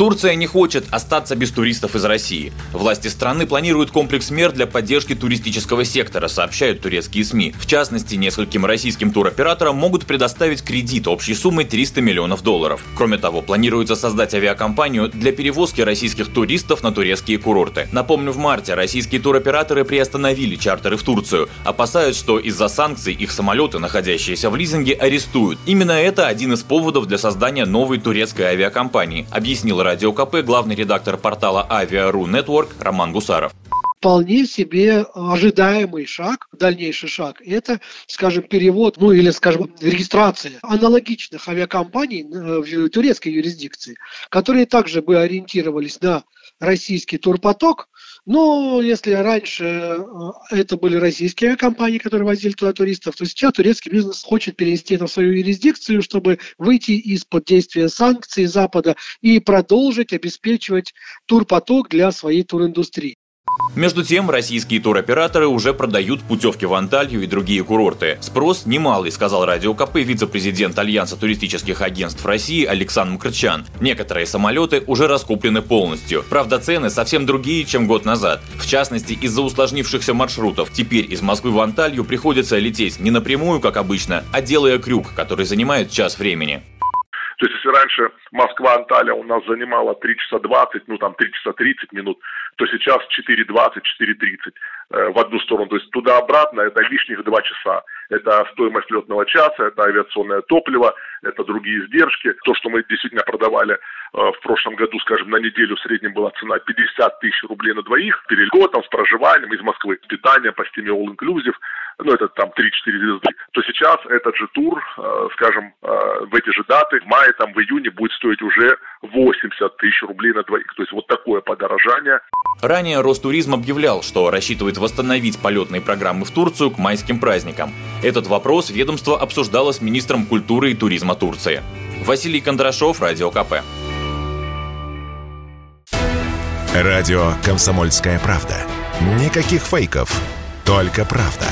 Турция не хочет остаться без туристов из России. Власти страны планируют комплекс мер для поддержки туристического сектора, сообщают турецкие СМИ. В частности, нескольким российским туроператорам могут предоставить кредит общей суммой 300 миллионов долларов. Кроме того, планируется создать авиакомпанию для перевозки российских туристов на турецкие курорты. Напомню, в марте российские туроператоры приостановили чартеры в Турцию, опасаясь, что из-за санкций их самолеты, находящиеся в лизинге, арестуют. Именно это один из поводов для создания новой турецкой авиакомпании, объяснил Радио КП главный редактор портала Авиару Network Роман Гусаров. Вполне себе ожидаемый шаг, дальнейший шаг, это, скажем, перевод, ну или, скажем, регистрация аналогичных авиакомпаний э, в турецкой юрисдикции, которые также бы ориентировались на российский турпоток, но если раньше э, это были российские компании, которые возили туда туристов, то сейчас турецкий бизнес хочет перенести это в свою юрисдикцию, чтобы выйти из-под действия санкций Запада и продолжить обеспечивать турпоток для своей туриндустрии. Между тем, российские туроператоры уже продают путевки в Анталью и другие курорты. Спрос немалый, сказал Радио КП вице-президент Альянса туристических агентств России Александр Мкрчан. Некоторые самолеты уже раскуплены полностью. Правда, цены совсем другие, чем год назад. В частности, из-за усложнившихся маршрутов. Теперь из Москвы в Анталью приходится лететь не напрямую, как обычно, а делая крюк, который занимает час времени. То есть, если раньше Москва-Анталия у нас занимала 3 часа 20, ну там 3 часа 30 минут, то сейчас 4.20, 4.30 э, в одну сторону. То есть туда-обратно это лишних 2 часа. Это стоимость летного часа, это авиационное топливо, это другие издержки. То, что мы действительно продавали э, в прошлом году, скажем, на неделю в среднем была цена 50 тысяч рублей на двоих, перелетом, с проживанием из Москвы, питание по системе All Inclusive, ну это там 3-4 звезды, то сейчас этот же тур, э, скажем, э, в эти же даты, в мае, там, в июне будет стоить уже 80 тысяч рублей на двоих. То есть вот такое подорожание. Ранее Ростуризм объявлял, что рассчитывает восстановить полетные программы в Турцию к майским праздникам. Этот вопрос ведомство обсуждало с министром культуры и туризма Турции. Василий Кондрашов, Радио КП. Радио «Комсомольская правда». Никаких фейков, только правда.